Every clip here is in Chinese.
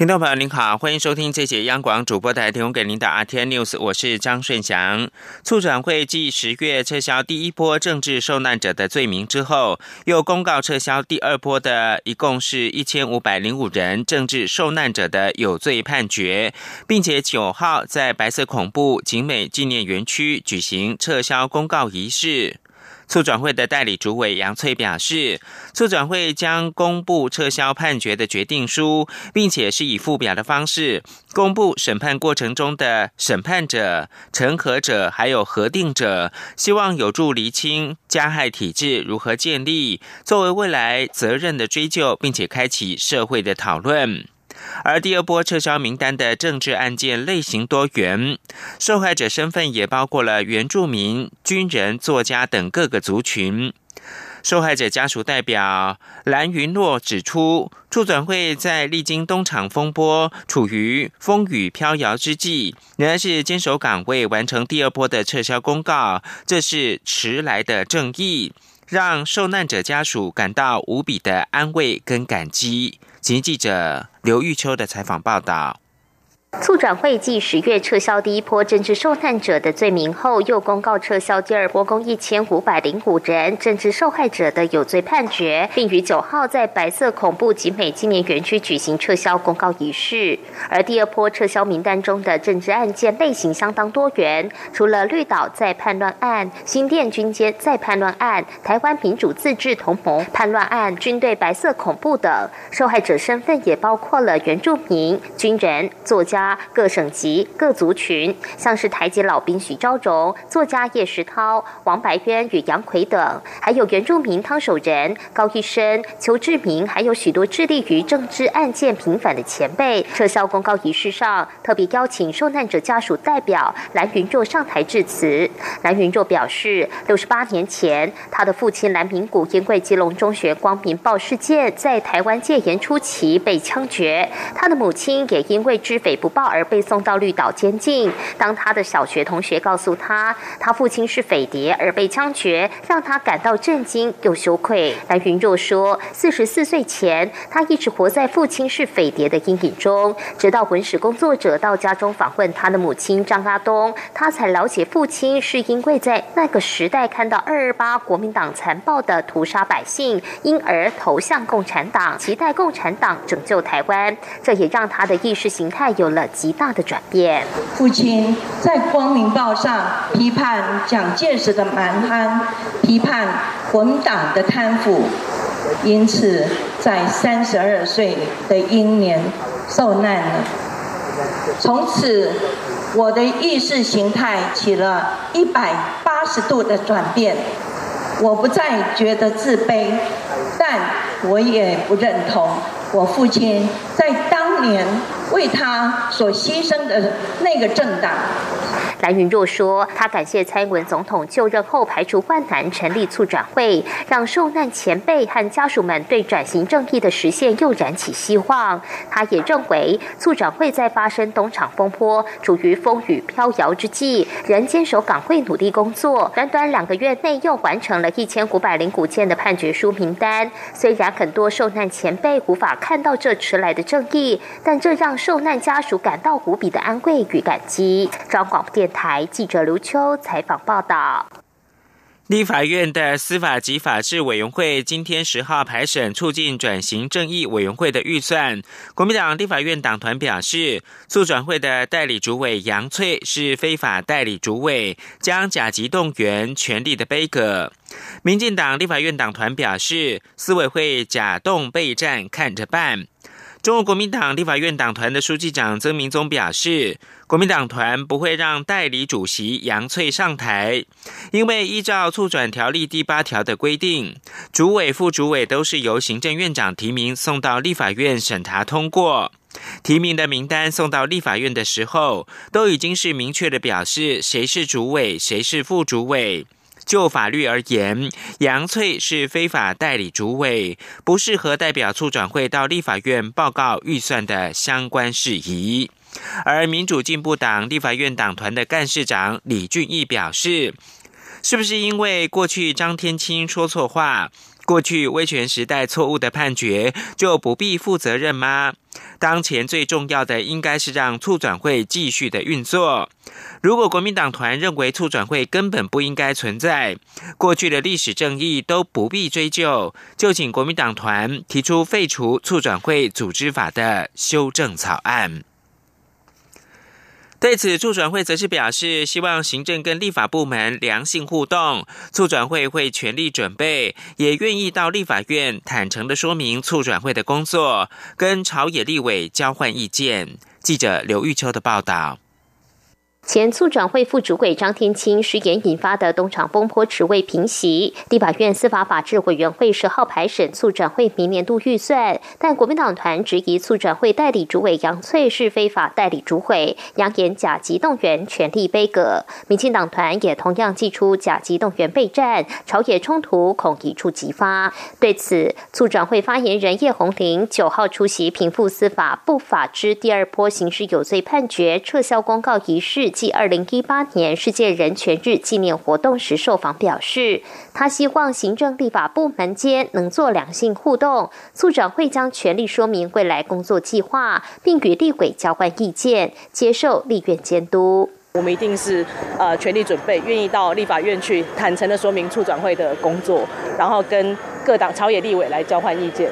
听众朋友您好，欢迎收听这节央广主播台提供给您的 RT News，我是张顺祥。促转会继十月撤销第一波政治受难者的罪名之后，又公告撤销第二波的一共是一千五百零五人政治受难者的有罪判决，并且九号在白色恐怖景美纪念园区举行撤销公告仪式。促转会的代理主委杨翠表示，促转会将公布撤销判决的决定书，并且是以附表的方式公布审判过程中的审判者、陈核者还有核定者，希望有助厘清加害体制如何建立，作为未来责任的追究，并且开启社会的讨论。而第二波撤销名单的政治案件类型多元，受害者身份也包括了原住民、军人、作家等各个族群。受害者家属代表蓝云诺指出，促转会在历经东厂风波、处于风雨飘摇之际，仍然是坚守岗位，完成第二波的撤销公告，这是迟来的正义，让受难者家属感到无比的安慰跟感激。请记者刘玉秋的采访报道。促转会继十月撤销第一波政治受难者的罪名后，又公告撤销第二波共一千五百零五人政治受害者的有罪判决，并于九号在白色恐怖集美纪念园区举行撤销公告仪式。而第二波撤销名单中的政治案件类型相当多元，除了绿岛再叛乱案、新店军监再叛乱案、台湾民主自治同盟叛乱案、军队白色恐怖等，受害者身份也包括了原住民、军人、作家。各省级、各族群，像是台籍老兵许昭荣、作家叶石涛、王白渊与杨奎等，还有原住民汤守仁、高一生、邱志明，还有许多致力于政治案件平反的前辈。撤销公告仪式上，特别邀请受难者家属代表蓝云若上台致辞。蓝云若表示，六十八年前，他的父亲蓝明谷因为基隆中学光明报事件，在台湾戒严初期被枪决，他的母亲也因为知匪不。报而被送到绿岛监禁。当他的小学同学告诉他，他父亲是匪谍而被枪决，让他感到震惊又羞愧。蓝云若说，四十四岁前，他一直活在父亲是匪谍的阴影中，直到文史工作者到家中访问他的母亲张阿东，他才了解父亲是因为在那个时代看到二二八国民党残暴的屠杀百姓，因而投向共产党，期待共产党拯救台湾。这也让他的意识形态有了。极大的转变。父亲在《光明报》上批判蒋介石的蛮憨，批判国党的贪腐，因此在三十二岁的英年受难了。从此，我的意识形态起了一百八十度的转变。我不再觉得自卑，但我也不认同我父亲在当年。为他所牺牲的那个政党。蓝云若说：“他感谢蔡英文总统就任后排除万难成立促转会，让受难前辈和家属们对转型正义的实现又燃起希望。他也认为促转会在发生东厂风波、处于风雨飘摇之际，仍坚守岗位努力工作。短短两个月内又完成了一千五百零五件的判决书名单。虽然很多受难前辈无法看到这迟来的正义，但这让受难家属感到无比的安慰与感激。”张广电台记者刘秋采访报道。立法院的司法及法制委员会今天十号排审促进转型正义委员会的预算。国民党立法院党团表示，促转会的代理主委杨翠是非法代理主委，将甲级动员权力的悲歌。民进党立法院党团表示，司委会假动备战，看着办。中国国民党立法院党团的书记长曾明宗表示，国民党团不会让代理主席杨翠上台，因为依照促转条例第八条的规定，主委、副主委都是由行政院长提名送到立法院审查通过。提名的名单送到立法院的时候，都已经是明确的表示谁是主委，谁是副主委。就法律而言，杨翠是非法代理主委，不适合代表促转会到立法院报告预算的相关事宜。而民主进步党立法院党团的干事长李俊毅表示，是不是因为过去张天青说错话？过去威权时代错误的判决就不必负责任吗？当前最重要的应该是让促转会继续的运作。如果国民党团认为促转会根本不应该存在，过去的历史正义都不必追究，就请国民党团提出废除促转会组织法的修正草案。对此，促转会则是表示，希望行政跟立法部门良性互动，促转会会全力准备，也愿意到立法院坦诚的说明促转会的工作，跟朝野立委交换意见。记者刘玉秋的报道。前促转会副主委张天青失言引发的东厂风波迟未平息，立法院司法法制委员会十号排审促转会明年度预算，但国民党团质疑促转会代理主委杨翠是非法代理主委，扬言甲级动员权力背阁。民进党团也同样祭出甲级动员备战，朝野冲突恐一触即发。对此，促转会发言人叶红玲九号出席平复司法不法之第二波刑事有罪判决撤销公告仪式。继二零一八年世界人权日纪念活动时受访表示，他希望行政立法部门间能做良性互动，促长会将全力说明未来工作计划，并与立委交换意见，接受立院监督。我们一定是呃全力准备，愿意到立法院去坦诚的说明促转会的工作，然后跟各党朝野立委来交换意见。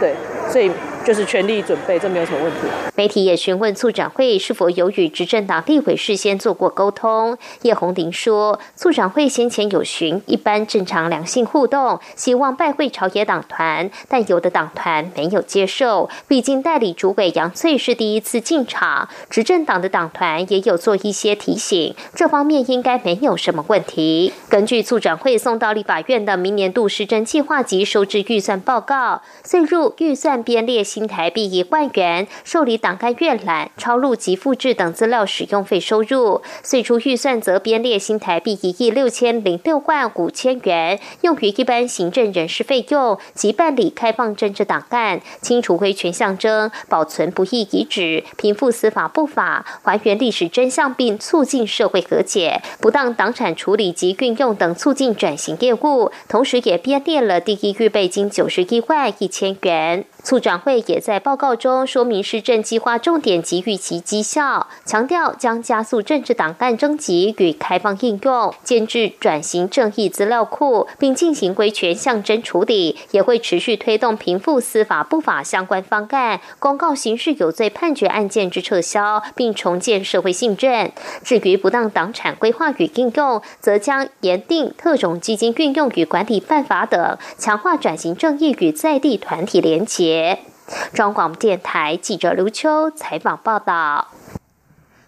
对，所以。就是全力准备，这没有什么问题。媒体也询问促展会是否有与执政党立委事先做过沟通。叶红玲说，促展会先前有询一般正常良性互动，希望拜会朝野党团，但有的党团没有接受。毕竟代理主委杨翠是第一次进场，执政党的党团也有做一些提醒，这方面应该没有什么问题。根据促展会送到立法院的明年度施政计划及收支预算报告，岁入预算编列。新台币一万元受理档案阅览、抄录及复制等资料使用费收入，最初预算则编列新台币一亿六千零六万五千元，用于一般行政人事费用及办理开放政治档案、清除威权象征、保存不易遗址、平复司法不法、还原历史真相，并促进社会和解、不当党产处理及运用等促进转型业务。同时，也编列了第一预备金九十一万一千元。促转会也在报告中说明施政计划重点给予其绩效，强调将加速政治档案征集与开放应用，建制转型正义资料库，并进行规权象征处理，也会持续推动平复司法不法相关方案，公告刑事有罪判决案件之撤销，并重建社会信任。至于不当党产规划与应用，则将严定特种基金运用与管理办法等，强化转型正义与在地团体连结。中广电台记者刘秋采访报道。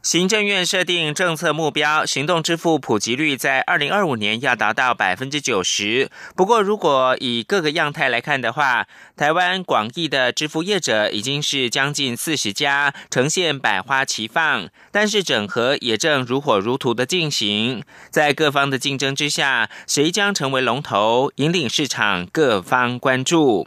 行政院设定政策目标，行动支付普及率在二零二五年要达到百分之九十。不过，如果以各个样态来看的话，台湾广义的支付业者已经是将近四十家，呈现百花齐放。但是整合也正如火如荼的进行，在各方的竞争之下，谁将成为龙头，引领市场，各方关注。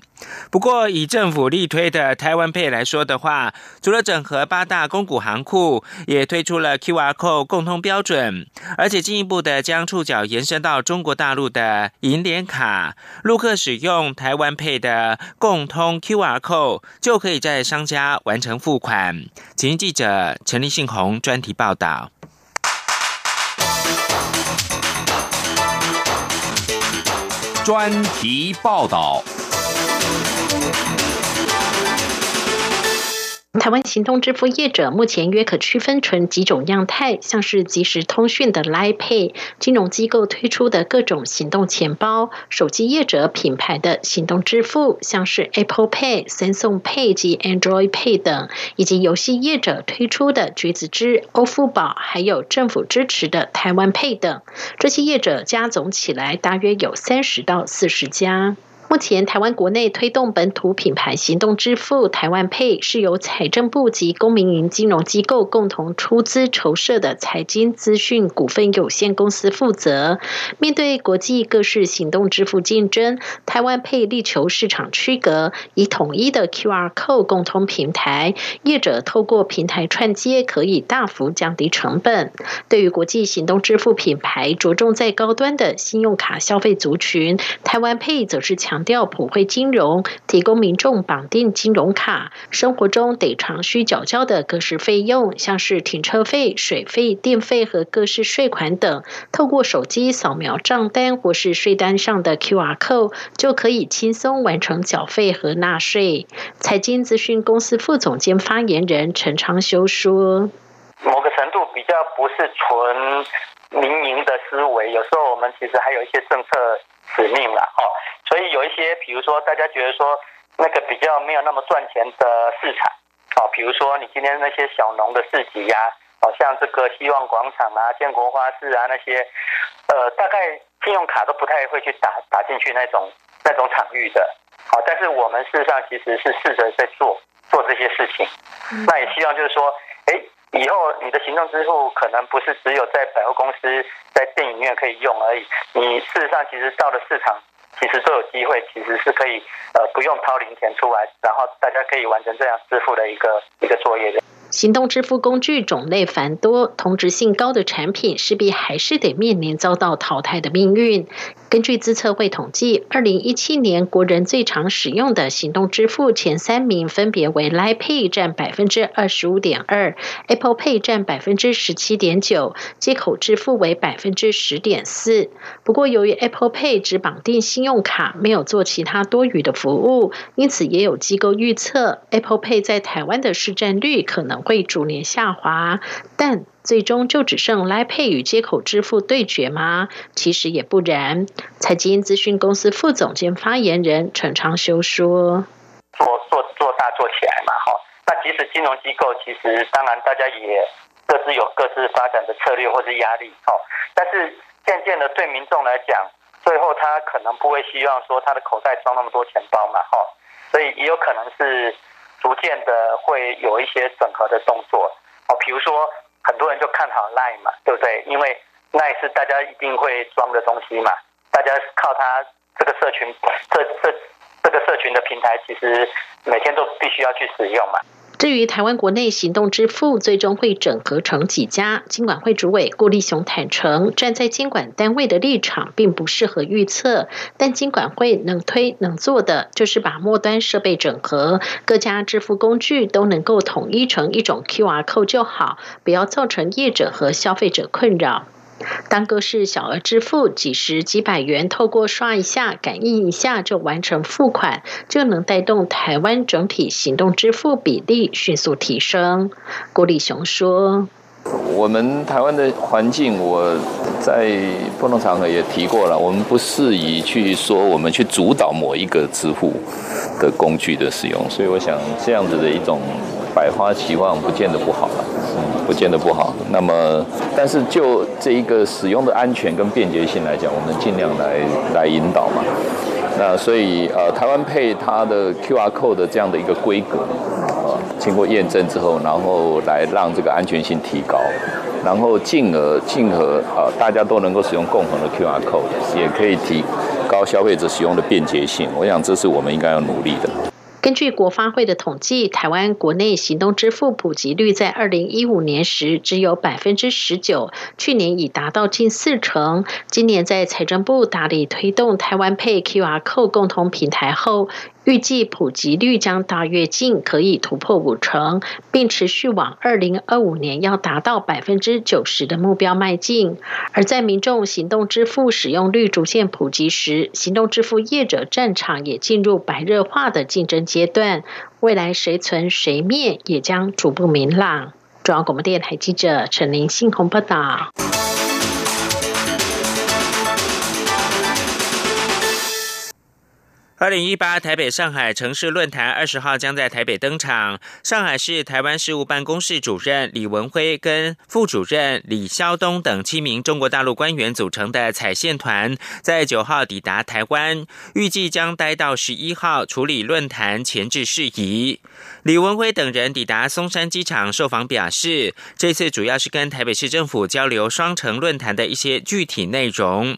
不过，以政府力推的台湾配来说的话，除了整合八大公股行库，也推出了 QR Code 共通标准，而且进一步的将触角延伸到中国大陆的银联卡，陆客使用台湾配的共通 QR Code，就可以在商家完成付款。请记者陈立信宏专题报道。专题报道。台湾行动支付业者目前约可区分成几种样态，像是即时通讯的 Line Pay，金融机构推出的各种行动钱包，手机业者品牌的行动支付，像是 Apple Pay、Samsung Pay 及 Android Pay 等，以及游戏业者推出的橘子支、欧付宝，还有政府支持的台湾 Pay 等。这些业者加总起来大约有三十到四十家。目前台湾国内推动本土品牌行动支付台湾配，是由财政部及公民营金融机构共同出资筹设的财经资讯股份有限公司负责。面对国际各式行动支付竞争，台湾配力求市场区隔，以统一的 QR Code 共通平台，业者透过平台串接，可以大幅降低成本。对于国际行动支付品牌着重在高端的信用卡消费族群，台湾配则是强调普惠金融，提供民众绑定金融卡，生活中得常需缴交的各式费用，像是停车费、水费、电费和各式税款等，透过手机扫描账单或是税单上的 QR code，就可以轻松完成缴费和纳税。财经资讯公司副总监发言人陈昌修说。某个程度比较不是纯民营的思维，有时候我们其实还有一些政策使命了哦。所以有一些，比如说大家觉得说那个比较没有那么赚钱的市场哦，比如说你今天那些小农的市集呀，哦像这个希望广场啊、建国花市啊那些，呃，大概信用卡都不太会去打打进去那种那种场域的。好，但是我们事实上其实是试着在做做这些事情，那也希望就是说，哎。以后你的行动支付可能不是只有在百货公司、在电影院可以用而已，你事实上其实到了市场，其实都有机会，其实是可以呃不用掏零钱出来，然后大家可以完成这样支付的一个一个作业的。行动支付工具种类繁多，同质性高的产品势必还是得面临遭到淘汰的命运。根据资策会统计，二零一七年国人最常使用的行动支付前三名分别为 Line Pay 占百分之二十五点二，Apple Pay 占百分之十七点九，接口支付为百分之十点四。不过，由于 Apple Pay 只绑定信用卡，没有做其他多余的服务，因此也有机构预测 Apple Pay 在台湾的市占率可能会逐年下滑。但最终就只剩来配与接口支付对决吗？其实也不然。财经资讯公司副总监发言人陈昌修说：“做做做大做起来嘛，哈。那即使金融机构，其实当然大家也各自有各自发展的策略或是压力，哈。但是渐渐的对民众来讲，最后他可能不会希望说他的口袋装那么多钱包嘛，哈。所以也有可能是逐渐的会有一些整合的动作，哦，比如说。”很多人就看好 Line 嘛，对不对？因为 Line 是大家一定会装的东西嘛，大家靠它这个社群，这这这个社群的平台，其实每天都必须要去使用嘛。至于台湾国内行动支付最终会整合成几家，金管会主委顾立雄坦诚，站在监管单位的立场，并不适合预测。但金管会能推能做的，就是把末端设备整合，各家支付工具都能够统一成一种 QR code 就好，不要造成业者和消费者困扰。当个是小额支付，几十几百元，透过刷一下、感应一下就完成付款，就能带动台湾整体行动支付比例迅速提升。郭立雄说：“我们台湾的环境，我在不同场合也提过了，我们不适宜去说我们去主导某一个支付的工具的使用，所以我想这样子的一种。”百花齐放不见得不好了，不见得不好。那么，但是就这一个使用的安全跟便捷性来讲，我们尽量来来引导嘛。那所以呃，台湾配它的 QR code 的这样的一个规格，啊，经过验证之后，然后来让这个安全性提高，然后进而进而啊，大家都能够使用共同的 QR code，也可以提高消费者使用的便捷性。我想这是我们应该要努力的。根据国发会的统计，台湾国内行动支付普及率在二零一五年时只有百分之十九，去年已达到近四成。今年在财政部大力推动台湾配 QR Code 共同平台后，预计普及率将大跃进，可以突破五成，并持续往二零二五年要达到百分之九十的目标迈进。而在民众行动支付使用率逐渐普及时，行动支付业者战场也进入白热化的竞争阶段。未来谁存谁灭，也将逐步明朗。中央广播电台记者陈林信鸿报道。二零一八台北上海城市论坛二十号将在台北登场。上海市台湾事务办公室主任李文辉跟副主任李肖东等七名中国大陆官员组成的采线团，在九号抵达台湾，预计将待到十一号处理论坛前置事宜。李文辉等人抵达松山机场受访表示，这次主要是跟台北市政府交流双城论坛的一些具体内容。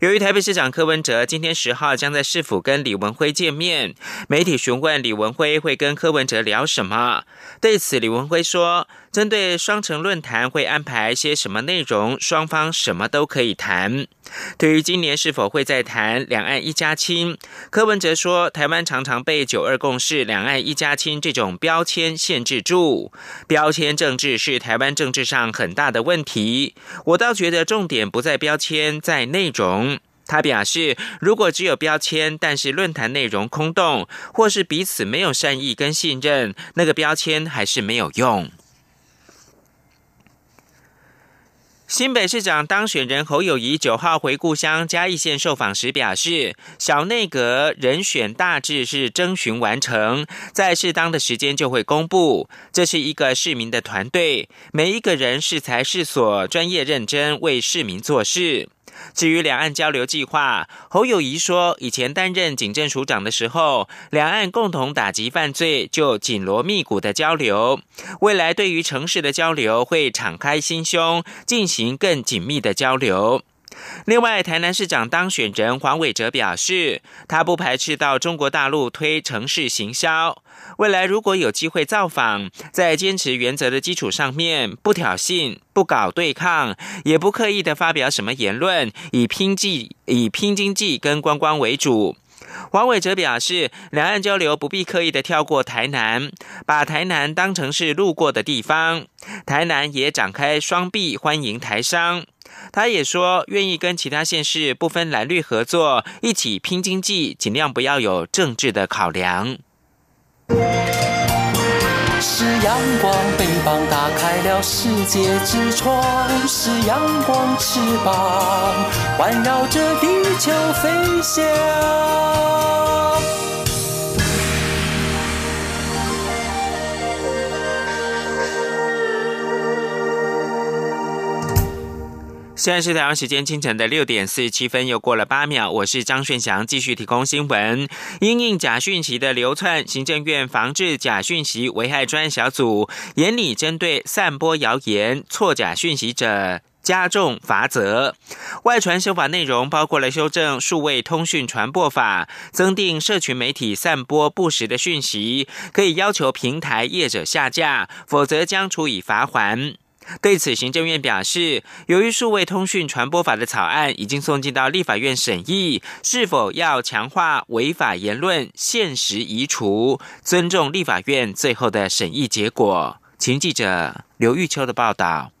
由于台北市长柯文哲今天十号将在市府跟李文辉见面，媒体询问李文辉会跟柯文哲聊什么。对此，李文辉说：“针对双城论坛会安排些什么内容，双方什么都可以谈。”对于今年是否会再谈两岸一家亲，柯文哲说：“台湾常常被九二共识、两岸一家亲这种标签限制住，标签政治是台湾政治上很大的问题。我倒觉得重点不在标签，在内容。”他表示，如果只有标签，但是论坛内容空洞，或是彼此没有善意跟信任，那个标签还是没有用。新北市长当选人侯友谊九号回故乡嘉义县受访时表示，小内阁人选大致是征询完成，在适当的时间就会公布。这是一个市民的团队，每一个人是才是所，专业认真为市民做事。至于两岸交流计划，侯友谊说，以前担任警政署长的时候，两岸共同打击犯罪就紧锣密鼓的交流。未来对于城市的交流会敞开心胸，进行更紧密的交流。另外，台南市长当选人黄伟哲表示，他不排斥到中国大陆推城市行销。未来如果有机会造访，在坚持原则的基础上面，不挑衅、不搞对抗，也不刻意的发表什么言论，以拼济、以拼经济跟观光为主。黄伟哲表示，两岸交流不必刻意的跳过台南，把台南当成是路过的地方。台南也展开双臂欢迎台商。他也说，愿意跟其他县市不分蓝绿合作，一起拼经济，尽量不要有政治的考量。是阳光，翅膀打开了世界之窗；是阳光，翅膀环绕着地球飞翔。现在是台湾时间清晨的六点四十七分，又过了八秒。我是张顺祥，继续提供新闻。因应假讯息的流窜，行政院防治假讯息危害专案小组严厉针对散播谣言、错假讯息者加重罚则。外传修法内容包括了修正数位通讯传播法，增订社群媒体散播不实的讯息，可以要求平台业者下架，否则将处以罚款。对此，行政院表示，由于数位通讯传播法的草案已经送进到立法院审议，是否要强化违法言论限时移除，尊重立法院最后的审议结果。请记者刘玉秋的报道。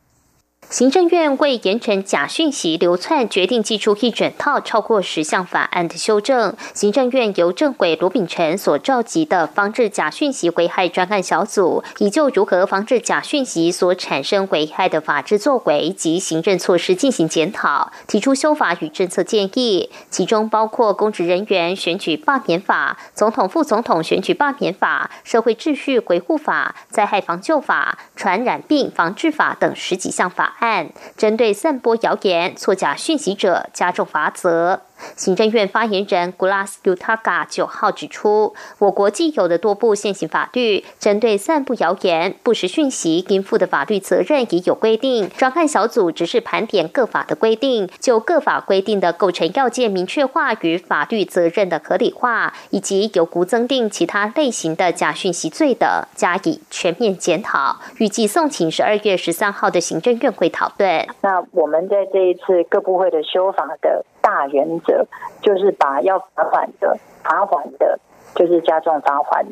行政院为严惩假讯息流窜，决定寄出一整套超过十项法案的修正。行政院由政委罗秉成所召集的防治假讯息危害专案小组，已就如何防治假讯息所产生危害的法制作为及行政措施进行检讨，提出修法与政策建议，其中包括公职人员选举罢免法、总统、副总统选举罢免法、社会秩序维护法、灾害防救法、传染病防治法等十几项法。案针对散播谣言、作假讯息者加重罚则。行政院发言人 Glass Utaga 九号指出，我国既有的多部现行法律，针对散布谣言、不实讯息应负的法律责任已有规定。专案小组只是盘点各法的规定，就各法规定的构成要件明确化与法律责任的合理化，以及有无增定其他类型的假讯息罪的，加以全面检讨。预计送请十二月十三号的行政院会讨论。那我们在这一次各部会的修法的。大原则就是把要罚款的罚款的，就是加重罚款；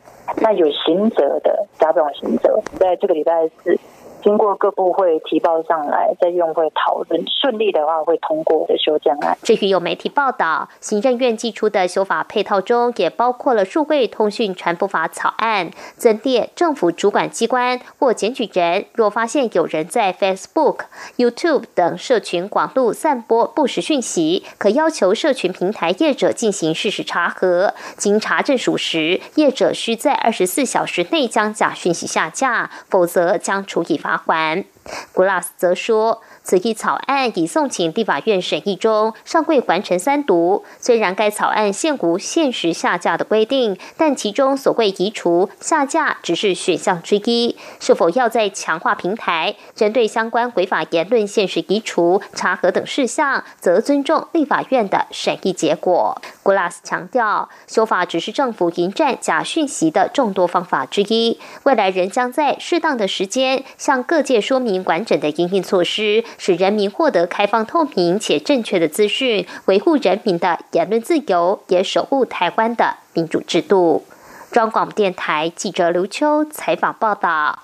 那有刑责的加重刑责。在这个礼拜四经过各部会提报上来，在院会讨论，顺利的话会通过的修正案。至于有媒体报道，行政院寄出的修法配套中，也包括了数位通讯传播法草案，增列政府主管机关或检举人，若发现有人在 Facebook、YouTube 等社群广路散播不实讯息，可要求社群平台业者进行事实查核，经查证属实，业者需在二十四小时内将假讯息下架，否则将处以罚还古老师则说此一草案已送请地法院审议中，尚未完成三读。虽然该草案现无限时下架的规定，但其中所谓移除下架只是选项之一。是否要在强化平台，针对相关违法言论限时移除、查核等事项，则尊重立法院的审议结果。Glass 强调，修法只是政府迎战假讯息的众多方法之一，未来仍将在适当的时间向各界说明完整的应应措施。使人民获得开放、透明且正确的资讯，维护人民的言论自由，也守护台湾的民主制度。中广电台记者刘秋采访报道。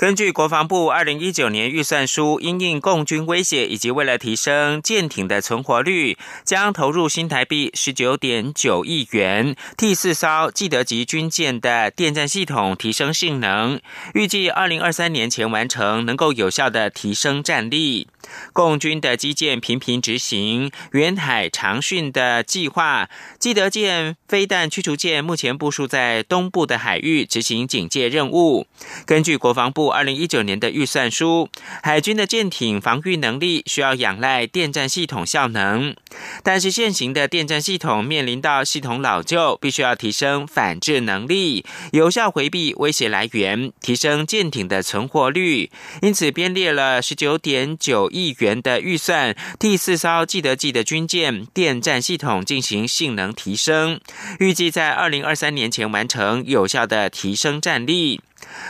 根据国防部二零一九年预算书，因应共军威胁以及为了提升舰艇的存活率，将投入新台币十九点九亿元，替四艘基德级军舰的电站系统提升性能，预计二零二三年前完成，能够有效的提升战力。共军的基建频频执行远海长训的计划，基德舰飞弹驱逐舰目前部署在东部的海域执行警戒任务。根据国防部二零一九年的预算书，海军的舰艇防御能力需要仰赖电站系统效能，但是现行的电站系统面临到系统老旧，必须要提升反制能力，有效回避威胁来源，提升舰艇的存活率。因此编列了十九点九亿。亿元的预算，第四艘记得记的军舰电站系统进行性能提升，预计在二零二三年前完成，有效的提升战力。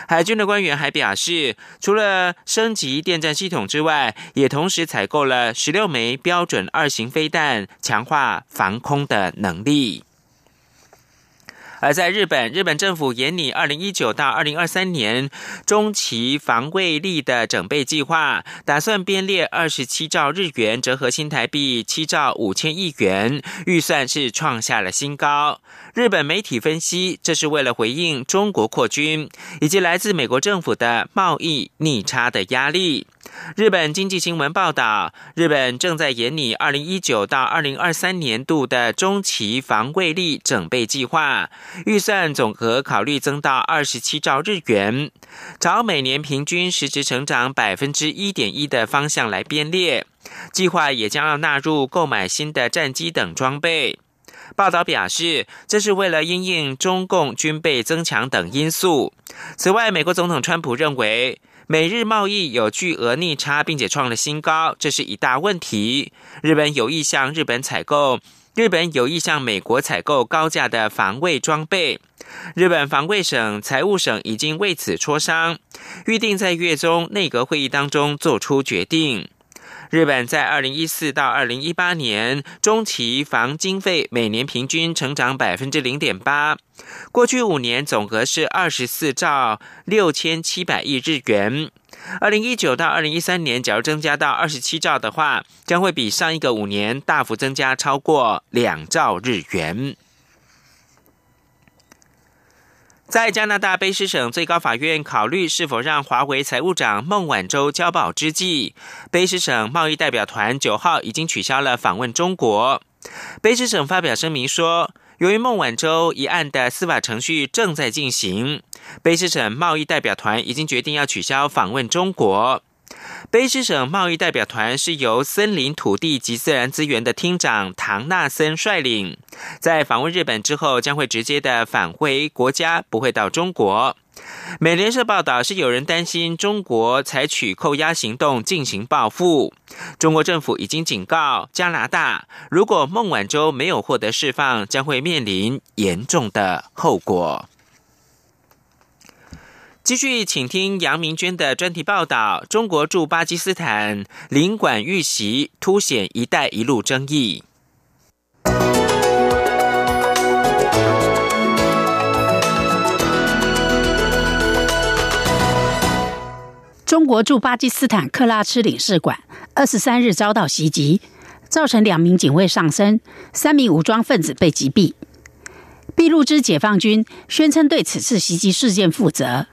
海军的官员还表示，除了升级电站系统之外，也同时采购了十六枚标准二型飞弹，强化防空的能力。而在日本，日本政府研拟二零一九到二零二三年中期防卫力的整备计划，打算编列二十七兆日元，折合新台币七兆五千亿元，预算是创下了新高。日本媒体分析，这是为了回应中国扩军以及来自美国政府的贸易逆差的压力。日本经济新闻报道，日本正在研拟二零一九到二零二三年度的中期防卫力整备计划，预算总额考虑增到二十七兆日元，朝每年平均实质成长百分之一点一的方向来编列。计划也将要纳入购买新的战机等装备。报道表示，这是为了因应中共军备增强等因素。此外，美国总统川普认为。美日贸易有巨额逆差，并且创了新高，这是一大问题。日本有意向日本采购，日本有意向美国采购高价的防卫装备。日本防卫省、财务省已经为此磋商，预定在月中内阁会议当中做出决定。日本在二零一四到二零一八年中期防经费每年平均成长百分之零点八，过去五年总额是二十四兆六千七百亿日元。二零一九到二零一三年，假如增加到二十七兆的话，将会比上一个五年大幅增加超过两兆日元。在加拿大卑诗省最高法院考虑是否让华为财务长孟晚舟交保之际，卑诗省贸易代表团九号已经取消了访问中国。卑诗省发表声明说，由于孟晚舟一案的司法程序正在进行，卑诗省贸易代表团已经决定要取消访问中国。卑诗省贸易代表团是由森林、土地及自然资源的厅长唐纳森率领，在访问日本之后，将会直接的返回国家，不会到中国。美联社报道是有人担心中国采取扣押行动进行报复。中国政府已经警告加拿大，如果孟晚舟没有获得释放，将会面临严重的后果。继续，请听杨明娟的专题报道：中国驻巴基斯坦领馆遇袭，凸显“一带一路”争议。中国驻巴基斯坦克拉吃领事馆二十三日遭到袭击，造成两名警卫丧生，三名武装分子被击毙。俾路支解放军宣称对此次袭击事件负责。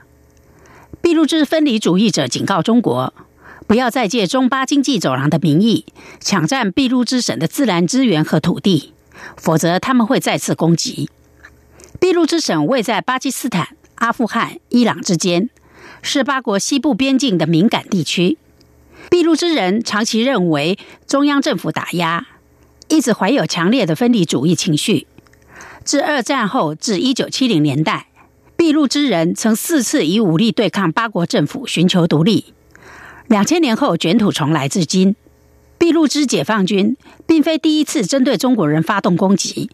俾路支分离主义者警告中国，不要再借中巴经济走廊的名义抢占俾路支省的自然资源和土地，否则他们会再次攻击。俾路支省位在巴基斯坦、阿富汗、伊朗之间。是八国西部边境的敏感地区。俾路支人长期认为中央政府打压，一直怀有强烈的分离主义情绪。自二战后至一九七零年代，俾路支人曾四次以武力对抗八国政府，寻求独立。两千年后卷土重来，至今，俾路支解放军并非第一次针对中国人发动攻击，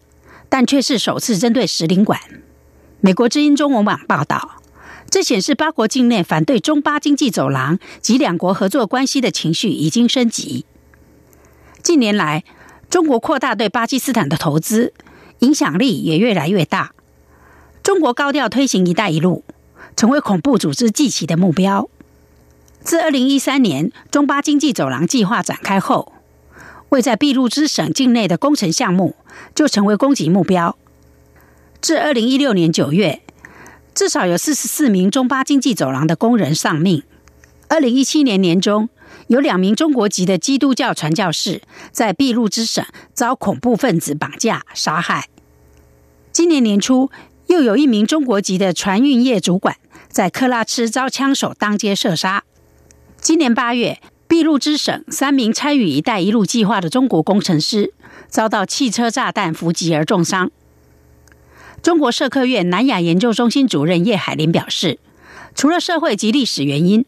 但却是首次针对使领馆。美国之音中文网报道。这显示八国境内反对中巴经济走廊及两国合作关系的情绪已经升级。近年来，中国扩大对巴基斯坦的投资，影响力也越来越大。中国高调推行“一带一路”，成为恐怖组织祭旗的目标。自二零一三年中巴经济走廊计划展开后，位在俾路支省境内的工程项目就成为攻击目标。至二零一六年九月。至少有四十四名中巴经济走廊的工人丧命。二零一七年年中，有两名中国籍的基督教传教士在俾路支省遭恐怖分子绑架杀害。今年年初，又有一名中国籍的船运业主管在克拉吃遭枪手当街射杀。今年八月，俾路支省三名参与“一带一路”计划的中国工程师遭到汽车炸弹伏击而重伤。中国社科院南亚研究中心主任叶海林表示，除了社会及历史原因，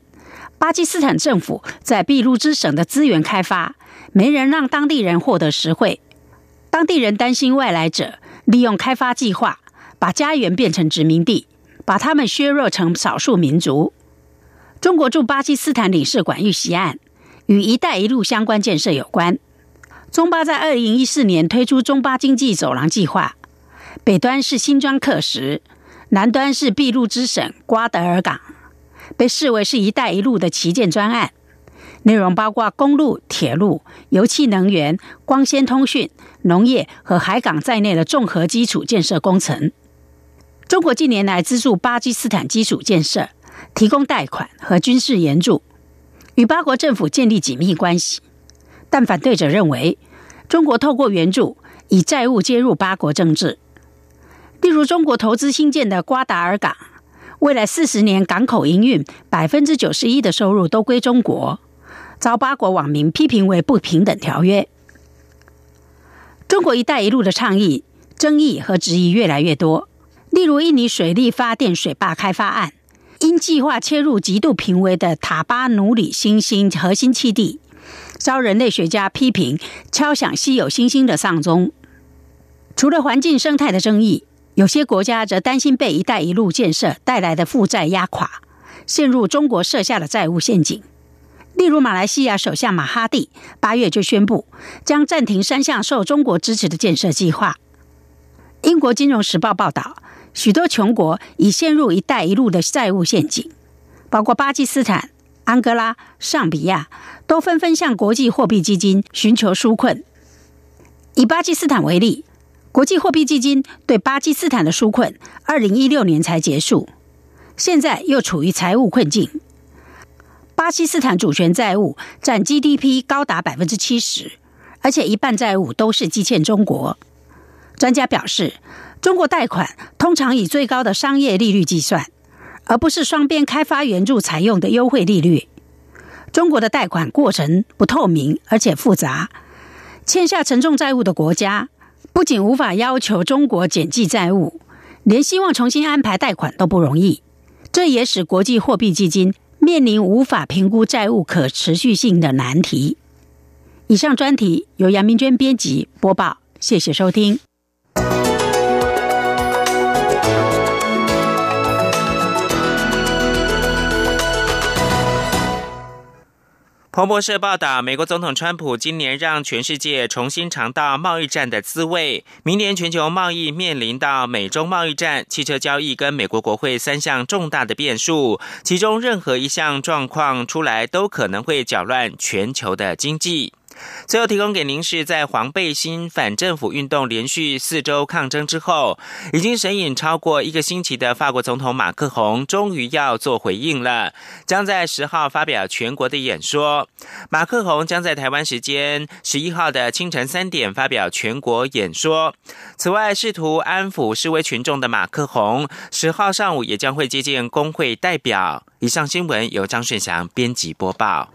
巴基斯坦政府在俾路支省的资源开发没人让当地人获得实惠。当地人担心外来者利用开发计划把家园变成殖民地，把他们削弱成少数民族。中国驻巴基斯坦领事馆遇袭案与“一带一路”相关建设有关。中巴在二零一四年推出中巴经济走廊计划。北端是新庄克什，南端是俾路支省瓜德尔港，被视为是一带一路的旗舰专案。内容包括公路、铁路、油气能源、光纤通讯、农业和海港在内的综合基础建设工程。中国近年来资助巴基斯坦基础建设，提供贷款和军事援助，与八国政府建立紧密关系。但反对者认为，中国透过援助以债务介入八国政治。例如，中国投资新建的瓜达尔港，未来四十年港口营运百分之九十一的收入都归中国，遭八国网民批评为不平等条约。中国“一带一路”的倡议、争议和质疑越来越多。例如，印尼水力发电水坝开发案，因计划切入极度濒危的塔巴努里新兴核心气地，遭人类学家批评敲响稀有新星的丧钟。除了环境生态的争议。有些国家则担心被“一带一路”建设带来的负债压垮，陷入中国设下的债务陷阱。例如，马来西亚首相马哈蒂八月就宣布将暂停三项受中国支持的建设计划。英国《金融时报》报道，许多穷国已陷入“一带一路”的债务陷阱，包括巴基斯坦、安哥拉、上比亚，都纷纷向国际货币基金寻求纾困。以巴基斯坦为例。国际货币基金对巴基斯坦的纾困，二零一六年才结束，现在又处于财务困境。巴基斯坦主权债务占 GDP 高达百分之七十，而且一半债务都是积欠中国。专家表示，中国贷款通常以最高的商业利率计算，而不是双边开发援助采用的优惠利率。中国的贷款过程不透明，而且复杂，欠下沉重债务的国家。不仅无法要求中国减记债务，连希望重新安排贷款都不容易。这也使国际货币基金面临无法评估债务可持续性的难题。以上专题由杨明娟编辑播报，谢谢收听。彭博社报道，美国总统川普今年让全世界重新尝到贸易战的滋味。明年全球贸易面临到美中贸易战、汽车交易跟美国国会三项重大的变数，其中任何一项状况出来，都可能会搅乱全球的经济。最后提供给您是在黄背心反政府运动连续四周抗争之后，已经神隐超过一个星期的法国总统马克宏终于要做回应了，将在十号发表全国的演说。马克宏将在台湾时间十一号的清晨三点发表全国演说。此外，试图安抚示威群众的马克宏，十号上午也将会接见工会代表。以上新闻由张顺祥编辑播报。